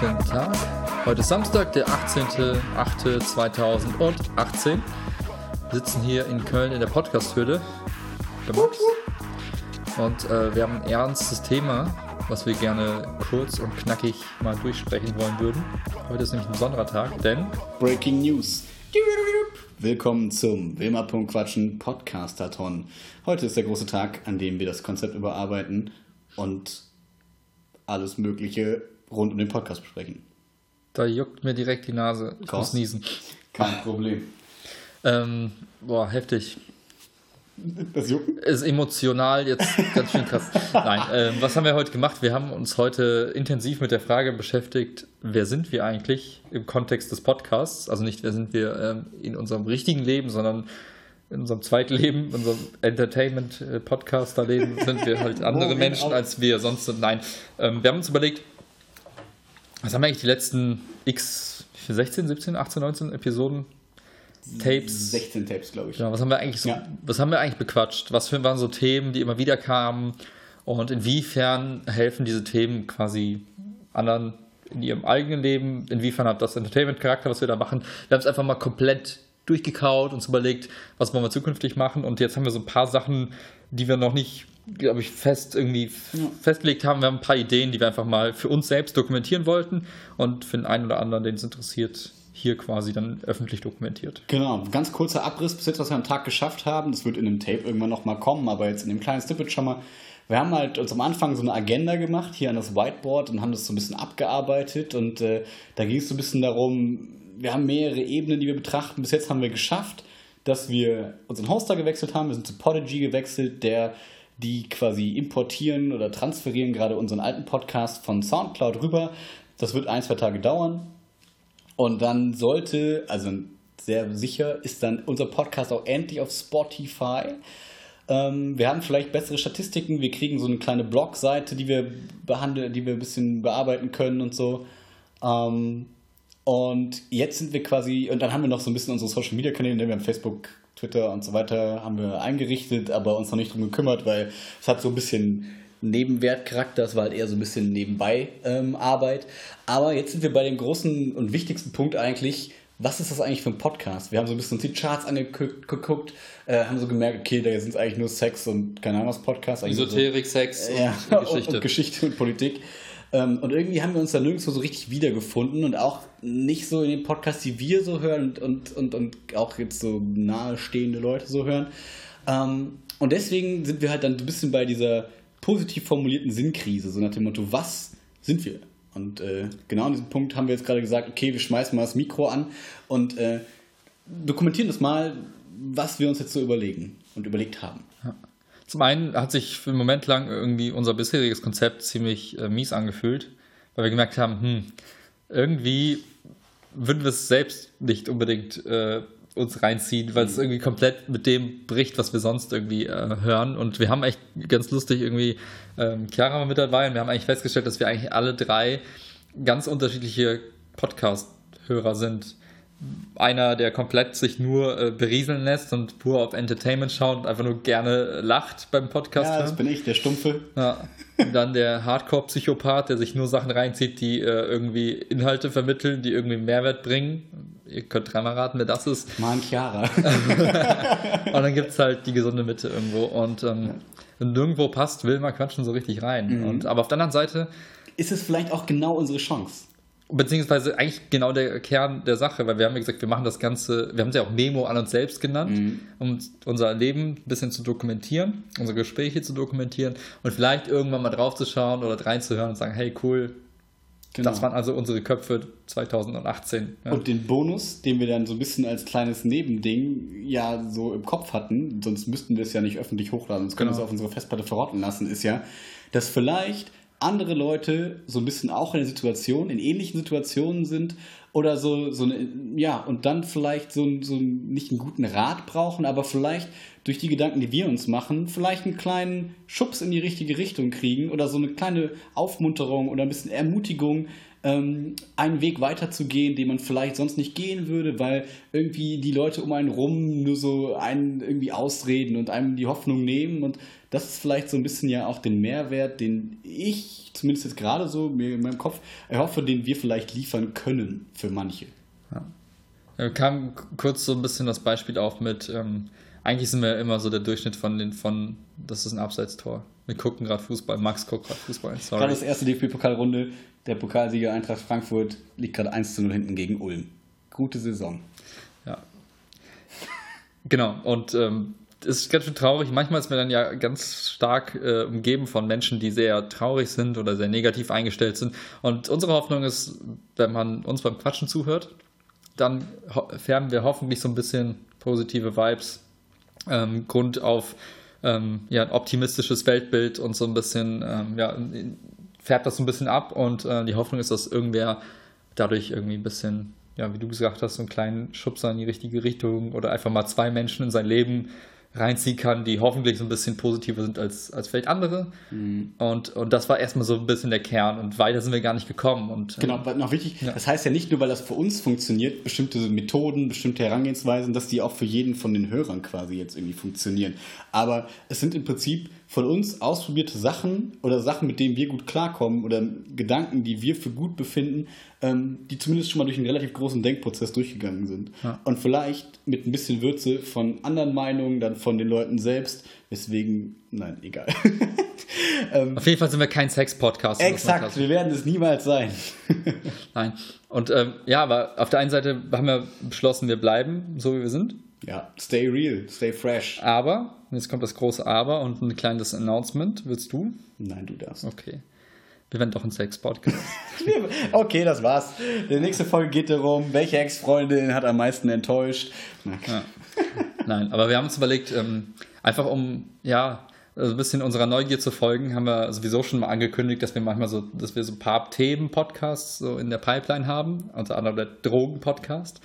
guten Tag. Heute ist Samstag, der 18.08.2018. Wir sitzen hier in Köln in der Podcast-Hürde. Und äh, wir haben ein ernstes Thema, was wir gerne kurz und knackig mal durchsprechen wollen würden. Heute ist nämlich ein besonderer Tag, denn. Breaking News. Willkommen zum Wilma.quatschen Podcastathon. Heute ist der große Tag, an dem wir das Konzept überarbeiten und alles Mögliche rund um den Podcast besprechen. Da juckt mir direkt die Nase. Ich Kost. muss niesen. Kein Problem. Ähm, boah, heftig. Das Jucken? Ist emotional jetzt ganz schön krass. Nein, ähm, was haben wir heute gemacht? Wir haben uns heute intensiv mit der Frage beschäftigt, wer sind wir eigentlich im Kontext des Podcasts? Also nicht, wer sind wir ähm, in unserem richtigen Leben, sondern in unserem zweiten Leben, in unserem Entertainment-Podcaster-Leben sind wir halt andere Menschen als wir sonst sind. Nein, ähm, wir haben uns überlegt, was haben wir eigentlich die letzten x 16, 17, 18, 19 Episoden Tapes. 16 Tapes, glaube ich. Ja, was haben wir eigentlich so, ja. was haben wir eigentlich bequatscht? Was für, waren so Themen, die immer wieder kamen? Und inwiefern helfen diese Themen quasi anderen in ihrem eigenen Leben? Inwiefern hat das Entertainment-Charakter, was wir da machen? Wir haben es einfach mal komplett durchgekaut, uns überlegt, was wollen wir zukünftig machen. Und jetzt haben wir so ein paar Sachen, die wir noch nicht, glaube ich, fest irgendwie ja. festgelegt haben. Wir haben ein paar Ideen, die wir einfach mal für uns selbst dokumentieren wollten und für den einen oder anderen, den es interessiert, hier quasi dann öffentlich dokumentiert. Genau, ganz kurzer Abriss bis jetzt, was wir am Tag geschafft haben. Das wird in dem Tape irgendwann nochmal kommen, aber jetzt in dem kleinen Snippet schon mal. Wir haben halt uns am Anfang so eine Agenda gemacht, hier an das Whiteboard und haben das so ein bisschen abgearbeitet und äh, da ging es so ein bisschen darum, wir haben mehrere Ebenen, die wir betrachten. Bis jetzt haben wir geschafft, dass wir unseren Hoster gewechselt haben. Wir sind zu Podigy gewechselt, der die quasi importieren oder transferieren gerade unseren alten Podcast von Soundcloud rüber. Das wird ein, zwei Tage dauern. Und dann sollte, also sehr sicher, ist dann unser Podcast auch endlich auf Spotify. Ähm, wir haben vielleicht bessere Statistiken. Wir kriegen so eine kleine Blogseite, die wir behandeln, die wir ein bisschen bearbeiten können und so. Ähm, und jetzt sind wir quasi, und dann haben wir noch so ein bisschen unsere Social Media Kanäle, wir haben Facebook, Twitter und so weiter, haben wir eingerichtet, aber uns noch nicht drum gekümmert, weil es hat so ein bisschen Nebenwertcharakter, es war halt eher so ein bisschen nebenbei ähm, Arbeit. Aber jetzt sind wir bei dem großen und wichtigsten Punkt eigentlich, was ist das eigentlich für ein Podcast? Wir haben so ein bisschen uns die Charts angeguckt, äh, haben so gemerkt, okay, da sind es eigentlich nur Sex und keine Ahnung was Podcast. Esoterik, so, Sex und, ja, Geschichte. Und, und Geschichte und Politik. Ähm, und irgendwie haben wir uns da nirgendwo so richtig wiedergefunden und auch nicht so in den Podcasts, die wir so hören und, und, und, und auch jetzt so nahestehende Leute so hören. Ähm, und deswegen sind wir halt dann ein bisschen bei dieser positiv formulierten Sinnkrise, so nach dem Motto, was sind wir? Und äh, genau an diesem Punkt haben wir jetzt gerade gesagt, okay, wir schmeißen mal das Mikro an und äh, dokumentieren das mal, was wir uns jetzt so überlegen und überlegt haben. Ja. Zum einen hat sich für einen Moment lang irgendwie unser bisheriges Konzept ziemlich äh, mies angefühlt, weil wir gemerkt haben, hm, irgendwie würden wir es selbst nicht unbedingt äh, uns reinziehen, weil es mhm. irgendwie komplett mit dem bricht, was wir sonst irgendwie äh, hören. Und wir haben echt ganz lustig irgendwie ähm, Chiara mit dabei und wir haben eigentlich festgestellt, dass wir eigentlich alle drei ganz unterschiedliche Podcast-Hörer sind einer, der komplett sich nur äh, berieseln lässt und pur auf Entertainment schaut und einfach nur gerne lacht beim Podcast. Ja, das bin ich, der Stumpfe. Ja. Und dann der Hardcore-Psychopath, der sich nur Sachen reinzieht, die äh, irgendwie Inhalte vermitteln, die irgendwie Mehrwert bringen. Ihr könnt dreimal raten, wer das ist. Mann, Chiara. und dann gibt es halt die gesunde Mitte irgendwo. Und ähm, ja. nirgendwo passt, will man quatschen so richtig rein. Mhm. Und, aber auf der anderen Seite. Ist es vielleicht auch genau unsere Chance? Beziehungsweise eigentlich genau der Kern der Sache, weil wir haben ja gesagt, wir machen das Ganze, wir haben es ja auch Memo an uns selbst genannt, mhm. um unser Leben ein bisschen zu dokumentieren, unsere Gespräche zu dokumentieren und vielleicht irgendwann mal drauf zu schauen oder reinzuhören und sagen, hey cool, genau. das waren also unsere Köpfe 2018. Ja. Und den Bonus, den wir dann so ein bisschen als kleines Nebending ja so im Kopf hatten, sonst müssten wir es ja nicht öffentlich hochladen, sonst können wir genau. es auf unsere Festplatte verrotten lassen, ist ja, dass vielleicht andere Leute so ein bisschen auch in der Situation, in ähnlichen Situationen sind oder so, so eine, ja, und dann vielleicht so, so nicht einen guten Rat brauchen, aber vielleicht durch die Gedanken, die wir uns machen, vielleicht einen kleinen Schubs in die richtige Richtung kriegen oder so eine kleine Aufmunterung oder ein bisschen Ermutigung, ähm, einen Weg weiterzugehen, den man vielleicht sonst nicht gehen würde, weil irgendwie die Leute um einen rum nur so einen irgendwie ausreden und einem die Hoffnung nehmen. Und das ist vielleicht so ein bisschen ja auch den Mehrwert, den ich zumindest jetzt gerade so mir in meinem Kopf erhoffe, den wir vielleicht liefern können für manche. Ja. Da kam kurz so ein bisschen das Beispiel auf mit, ähm, eigentlich sind wir immer so der Durchschnitt von den, von, das ist ein Abseitstor. Wir gucken gerade Fußball, Max guckt gerade Fußball. Sorry. Gerade das erste DFB-Pokalrunde, der Pokalsieger Eintracht Frankfurt liegt gerade 1 zu 0 hinten gegen Ulm. Gute Saison. Ja. Genau, und ähm, es ist ganz schön traurig. Manchmal ist man dann ja ganz stark äh, umgeben von Menschen, die sehr traurig sind oder sehr negativ eingestellt sind. Und unsere Hoffnung ist, wenn man uns beim Quatschen zuhört, dann färben wir hoffentlich so ein bisschen positive Vibes ähm, Grund auf ähm, ja, ein optimistisches Weltbild und so ein bisschen, ähm, ja, färbt das so ein bisschen ab und äh, die Hoffnung ist, dass irgendwer dadurch irgendwie ein bisschen, ja, wie du gesagt hast, so einen kleinen Schubser in die richtige Richtung oder einfach mal zwei Menschen in sein Leben reinziehen kann, die hoffentlich so ein bisschen positiver sind als, als vielleicht andere. Mhm. Und, und das war erstmal so ein bisschen der Kern und weiter sind wir gar nicht gekommen. Und, genau, ähm, noch wichtig, ja. das heißt ja nicht nur, weil das für uns funktioniert, bestimmte Methoden, bestimmte Herangehensweisen, dass die auch für jeden von den Hörern quasi jetzt irgendwie funktionieren. Aber es sind im Prinzip von uns ausprobierte Sachen oder Sachen, mit denen wir gut klarkommen oder Gedanken, die wir für gut befinden, ähm, die zumindest schon mal durch einen relativ großen Denkprozess durchgegangen sind. Ja. Und vielleicht mit ein bisschen Würze von anderen Meinungen, dann von den Leuten selbst, weswegen, nein, egal. ähm, Auf jeden Fall sind wir kein Sex-Podcast. Exakt, wir werden es niemals sein. nein. Und ähm, ja, aber auf der einen Seite haben wir beschlossen, wir bleiben so, wie wir sind. Ja, stay real, stay fresh. Aber, jetzt kommt das große Aber und ein kleines Announcement. Willst du? Nein, du darfst. Okay. Wir werden doch ein Sex-Podcast. okay, das war's. Die nächste Folge geht darum, welche Ex-Freundin hat am meisten enttäuscht. Ja. Nein, aber wir haben uns überlegt, ähm, einfach um, ja, also ein bisschen unserer Neugier zu folgen, haben wir sowieso schon mal angekündigt, dass wir manchmal so, dass wir so ein paar Themen-Podcasts so in der Pipeline haben, unter anderem der Drogen-Podcast.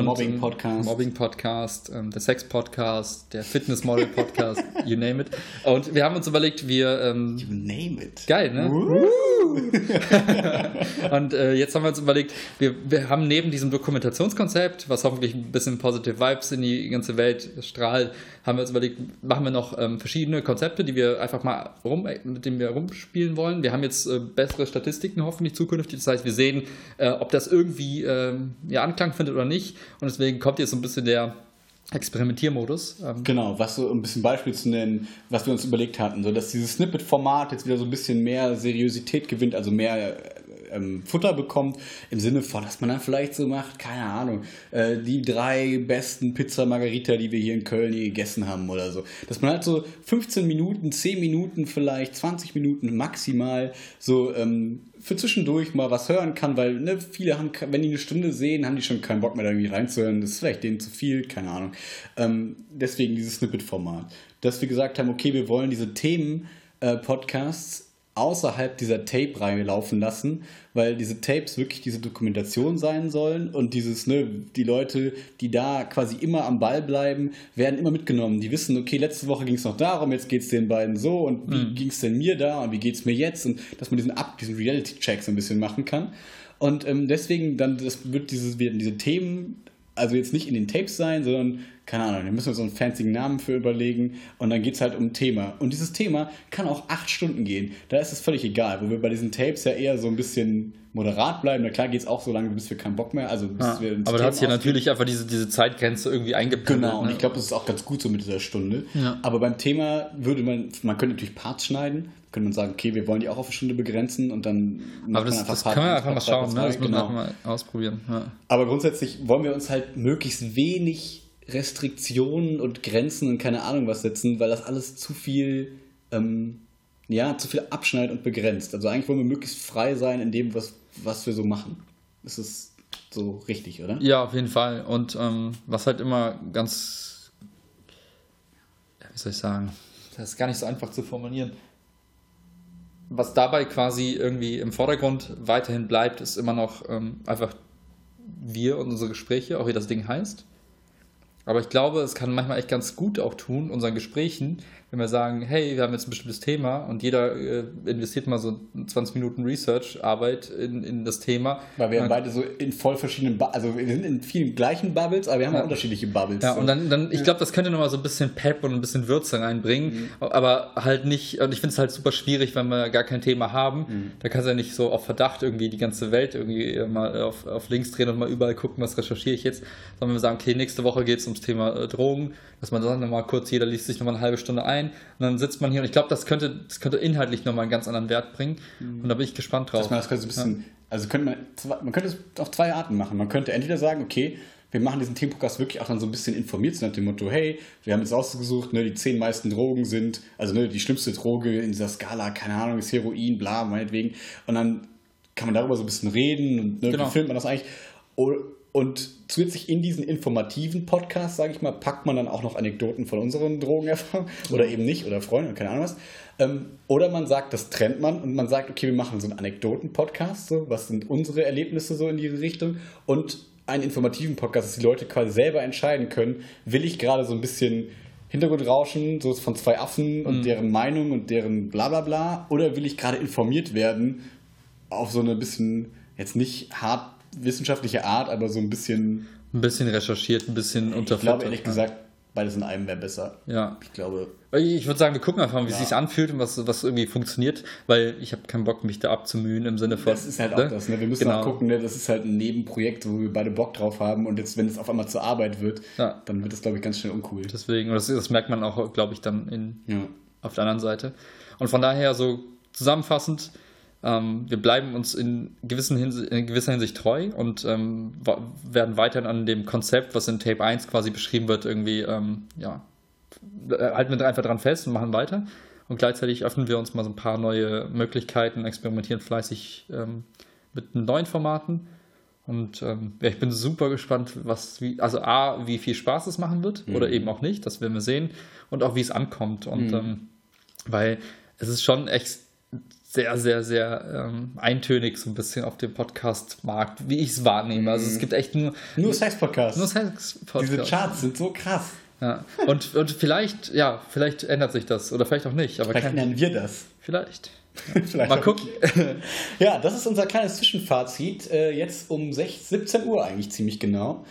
Mobbing-Podcast. Mobbing-Podcast, ähm, der Sex-Podcast, der Fitness-Model-Podcast, you name it. Und wir haben uns überlegt, wir. Ähm, you name it. Geil, ne? und äh, jetzt haben wir uns überlegt, wir, wir haben neben diesem Dokumentationskonzept, was hoffentlich ein bisschen positive Vibes in die ganze Welt strahlt, haben wir uns überlegt, machen wir noch ähm, verschiedene Konzepte, die wir einfach mal rum, mit denen wir rumspielen wollen. Wir haben jetzt äh, bessere Statistiken hoffentlich zukünftig. Das heißt, wir sehen, äh, ob das irgendwie äh, ja, Anklang findet oder nicht. Und deswegen kommt jetzt so ein bisschen der Experimentiermodus. Ähm. Genau, was so ein bisschen Beispiel zu nennen, was wir uns überlegt hatten, so dass dieses Snippet-Format jetzt wieder so ein bisschen mehr Seriosität gewinnt, also mehr ähm, Futter bekommt, im Sinne von, dass man dann vielleicht so macht, keine Ahnung, äh, die drei besten Pizza Margarita, die wir hier in Köln gegessen haben oder so. Dass man halt so 15 Minuten, 10 Minuten vielleicht, 20 Minuten maximal so ähm, für zwischendurch mal was hören kann, weil ne, viele haben, wenn die eine Stunde sehen, haben die schon keinen Bock mehr da irgendwie reinzuhören. Das ist vielleicht denen zu viel, keine Ahnung. Ähm, deswegen dieses Snippet-Format. Dass wir gesagt haben, okay, wir wollen diese Themen-Podcasts äh, außerhalb dieser Tape-Reihe laufen lassen, weil diese Tapes wirklich diese Dokumentation sein sollen und dieses, ne, die Leute, die da quasi immer am Ball bleiben, werden immer mitgenommen. Die wissen, okay, letzte Woche ging es noch darum, jetzt geht es den beiden so und wie mhm. ging es denn mir da und wie geht es mir jetzt und dass man diesen Ab, diesen Reality-Check so ein bisschen machen kann. Und ähm, deswegen dann, das wird dieses, werden diese Themen also jetzt nicht in den Tapes sein, sondern keine Ahnung, da müssen wir so einen fancy Namen für überlegen und dann geht es halt um ein Thema. Und dieses Thema kann auch acht Stunden gehen. Da ist es völlig egal, wo wir bei diesen Tapes ja eher so ein bisschen moderat bleiben. Na klar geht es auch so lange, bis wir keinen Bock mehr, also bis ja, wir Aber du hast hier natürlich einfach diese, diese Zeitgrenze irgendwie eingependelt. Genau, und ne? ich glaube, das ist auch ganz gut so mit dieser Stunde. Ja. Aber beim Thema würde man, man könnte natürlich Parts schneiden, könnte man sagen, okay, wir wollen die auch auf eine Stunde begrenzen und dann. Aber das, das können wir einfach mal schauen, ne? das müssen genau. wir mal ausprobieren. Ja. Aber grundsätzlich wollen wir uns halt möglichst wenig Restriktionen und Grenzen und keine Ahnung was setzen, weil das alles zu viel, ähm, ja, zu viel abschneidet und begrenzt. Also eigentlich wollen wir möglichst frei sein in dem, was, was wir so machen. Das ist so richtig, oder? Ja, auf jeden Fall. Und ähm, was halt immer ganz, wie soll ich sagen, das ist gar nicht so einfach zu formulieren. Was dabei quasi irgendwie im Vordergrund weiterhin bleibt, ist immer noch ähm, einfach wir und unsere Gespräche, auch wie das Ding heißt. Aber ich glaube, es kann manchmal echt ganz gut auch tun, unseren Gesprächen, wenn wir sagen, hey, wir haben jetzt ein bestimmtes Thema und jeder äh, investiert mal so 20 Minuten Research-Arbeit in, in das Thema. Weil wir dann, beide so in voll verschiedenen, Bu also wir sind in vielen gleichen Bubbles, aber wir haben ja, unterschiedliche Bubbles. Ja, so. und dann, dann ich glaube, das könnte nochmal so ein bisschen Pep und ein bisschen Würze reinbringen, mhm. aber halt nicht, und ich finde es halt super schwierig, wenn wir gar kein Thema haben. Mhm. Da kannst du ja nicht so auf Verdacht irgendwie die ganze Welt irgendwie mal auf, auf links drehen und mal überall gucken, was recherchiere ich jetzt, sondern wir sagen, okay, nächste Woche geht es ums Thema äh, Drogen, dass man dann nochmal kurz, jeder liest sich nochmal eine halbe Stunde ein und dann sitzt man hier und ich glaube, das könnte, das könnte inhaltlich nochmal einen ganz anderen Wert bringen mhm. und da bin ich gespannt drauf. Dass man das könnte so ein bisschen, ja. also könnte man, man könnte es auf zwei Arten machen. Man könnte entweder sagen, okay, wir machen diesen Themenpodcast wirklich auch dann so ein bisschen informiert nach dem Motto, hey, wir haben jetzt ausgesucht, ne, die zehn meisten Drogen sind, also ne, die schlimmste Droge in dieser Skala, keine Ahnung, ist Heroin, bla, meinetwegen. Und dann kann man darüber so ein bisschen reden und ne, genau. wie filmt man das eigentlich. Und zusätzlich in diesen informativen Podcast, sage ich mal, packt man dann auch noch Anekdoten von unseren Drogenerfahrungen oder eben nicht oder Freunden, keine Ahnung was. Ähm, oder man sagt, das trennt man und man sagt, okay, wir machen so einen Anekdoten-Podcast, so, was sind unsere Erlebnisse so in diese Richtung und einen informativen Podcast, dass die Leute quasi selber entscheiden können, will ich gerade so ein bisschen Hintergrundrauschen, so von zwei Affen und mhm. deren Meinung und deren Blablabla, bla bla, oder will ich gerade informiert werden auf so eine bisschen, jetzt nicht hart wissenschaftliche Art, aber so ein bisschen. Ein bisschen recherchiert, ein bisschen unterfüttert. Ich glaube ehrlich gesagt, beides in einem wäre besser. Ja. Ich glaube. Ich würde sagen, wir gucken einfach mal, wie ja. es sich anfühlt und was, was irgendwie funktioniert, weil ich habe keinen Bock, mich da abzumühen im Sinne von. Das ist halt auch ne? das, ne? Wir müssen genau. auch gucken, ne? das ist halt ein Nebenprojekt, wo wir beide Bock drauf haben und jetzt, wenn es auf einmal zur Arbeit wird, ja. dann wird das, glaube ich, ganz schnell uncool. Deswegen, und das, das merkt man auch, glaube ich, dann in, ja. auf der anderen Seite. Und von daher so zusammenfassend, ähm, wir bleiben uns in, gewissen Hinsicht, in gewisser Hinsicht treu und ähm, werden weiterhin an dem Konzept, was in Tape 1 quasi beschrieben wird, irgendwie, ähm, ja, halten wir einfach dran fest und machen weiter. Und gleichzeitig öffnen wir uns mal so ein paar neue Möglichkeiten, experimentieren fleißig ähm, mit neuen Formaten. Und ähm, ja, ich bin super gespannt, was, wie, also A, wie viel Spaß es machen wird mhm. oder eben auch nicht, das werden wir sehen. Und auch wie es ankommt. Und mhm. ähm, weil es ist schon echt sehr, sehr, sehr ähm, eintönig so ein bisschen auf dem Podcast-Markt, wie ich es wahrnehme. Also es mhm. gibt echt nur... Nur Sex-Podcasts. Nur Sex-Podcasts. Diese Charts sind so krass. Ja. Und, und vielleicht, ja, vielleicht ändert sich das oder vielleicht auch nicht. Aber vielleicht ändern wir das. Vielleicht. vielleicht Mal gucken. ja, das ist unser kleines Zwischenfazit. Äh, jetzt um 16, 17 Uhr eigentlich ziemlich genau.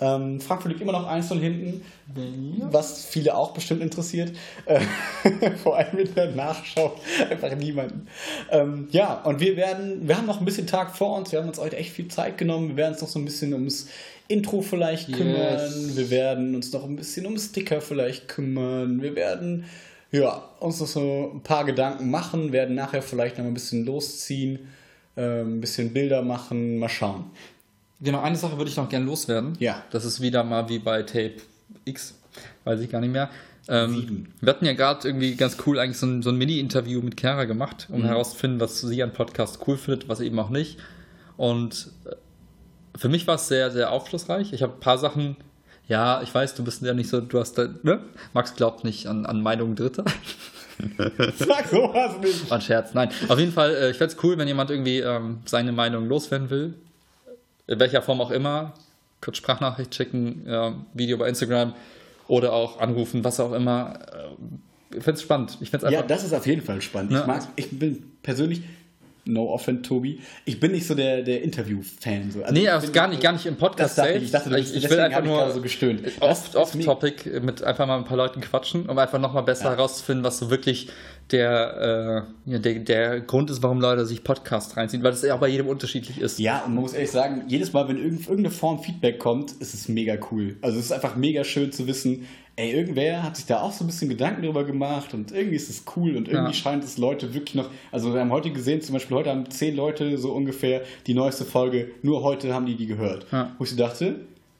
Ähm, Frankfurt liegt immer noch einzeln hinten, ja. was viele auch bestimmt interessiert. Äh, vor allem mit der Nachschau einfach niemanden. Ähm, ja, und wir werden, wir haben noch ein bisschen Tag vor uns, wir haben uns heute echt viel Zeit genommen. Wir werden uns noch so ein bisschen ums Intro vielleicht kümmern. Yes. Wir werden uns noch ein bisschen um Sticker vielleicht kümmern. Wir werden ja, uns noch so ein paar Gedanken machen, werden nachher vielleicht noch ein bisschen losziehen, äh, ein bisschen Bilder machen, mal schauen. Genau, eine Sache würde ich noch gerne loswerden. Ja. Das ist wieder mal wie bei Tape X, weiß ich gar nicht mehr. Ähm, wir hatten ja gerade irgendwie ganz cool eigentlich so ein, so ein Mini-Interview mit Chiara gemacht, um mhm. herauszufinden, was sie an Podcast cool findet, was eben auch nicht. Und äh, für mich war es sehr, sehr aufschlussreich. Ich habe ein paar Sachen, ja, ich weiß, du bist ja nicht so, du hast da, ne? Max glaubt nicht an, an Meinungen Dritter. Sag sowas nicht. War ein Scherz, nein. Auf jeden Fall, äh, ich fände es cool, wenn jemand irgendwie ähm, seine Meinung loswerden will in welcher Form auch immer, kurz Sprachnachricht schicken, äh, Video bei Instagram oder auch anrufen, was auch immer. Äh, ich finde es spannend. Ich ja, das ist auf jeden Fall spannend. Ja. Ich, mag, ich bin persönlich, no offense, Tobi, ich bin nicht so der, der Interview-Fan. So. Also nee, also gar nicht, gar nicht im Podcast selbst. Ich dachte, ich, ich will einfach nur so gestöhnt. Oft, oft Topic mit einfach mal ein paar Leuten quatschen, um einfach nochmal besser ja. herauszufinden, was so wirklich der, äh, ja, der, der Grund ist, warum Leute sich Podcasts reinziehen, weil das ja auch bei jedem unterschiedlich ist. Ja, und man muss ehrlich sagen, jedes Mal, wenn irgendeine Form Feedback kommt, ist es mega cool. Also es ist einfach mega schön zu wissen, ey, irgendwer hat sich da auch so ein bisschen Gedanken drüber gemacht und irgendwie ist es cool und irgendwie ja. scheint es Leute wirklich noch, also wir haben heute gesehen, zum Beispiel heute haben zehn Leute so ungefähr die neueste Folge, nur heute haben die die gehört. Ja. Wo ich so dachte,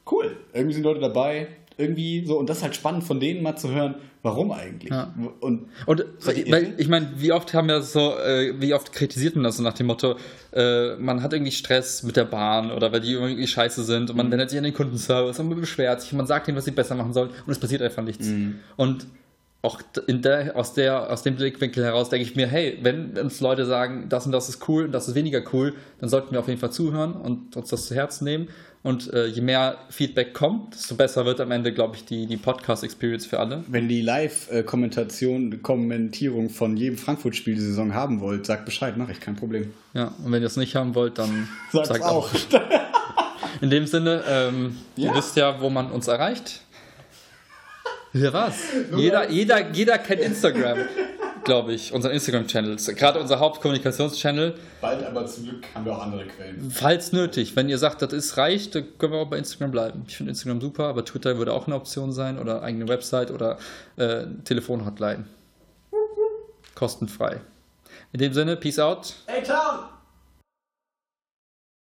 cool, irgendwie sind Leute dabei, irgendwie so, und das ist halt spannend von denen mal zu hören, warum eigentlich? Ja. Und, und weil, ich meine, wie oft haben wir so, äh, wie oft kritisiert man das so nach dem Motto, äh, man hat irgendwie Stress mit der Bahn oder weil die irgendwie scheiße sind und man mhm. wendet sich an den Kundenservice und man beschwert sich und man sagt ihnen, was sie besser machen sollen und es passiert einfach nichts. Mhm. Und auch in der, aus, der, aus dem Blickwinkel heraus denke ich mir, hey, wenn uns Leute sagen, das und das ist cool und das ist weniger cool, dann sollten wir auf jeden Fall zuhören und uns das zu Herzen nehmen. Und äh, je mehr Feedback kommt, desto besser wird am Ende, glaube ich, die, die Podcast-Experience für alle. Wenn die Live-Kommentation, Kommentierung von jedem Frankfurt-Spiel die Saison haben wollt, sagt Bescheid, mache ich, kein Problem. Ja, und wenn ihr es nicht haben wollt, dann sagt auch. In dem Sinne, ähm, Ja. ihr wisst ja, wo man uns erreicht. Ja, was? Jeder, jeder, jeder kennt Instagram, glaube ich, unseren Instagram-Channel. Gerade unser Hauptkommunikations-Channel. Bald aber zum Glück haben wir auch andere Quellen. Falls nötig, wenn ihr sagt, das ist reicht, dann können wir auch bei Instagram bleiben. Ich finde Instagram super, aber Twitter würde auch eine Option sein oder eigene Website oder äh, Telefonhotline. Kostenfrei. In dem Sinne, Peace out. Hey Tom!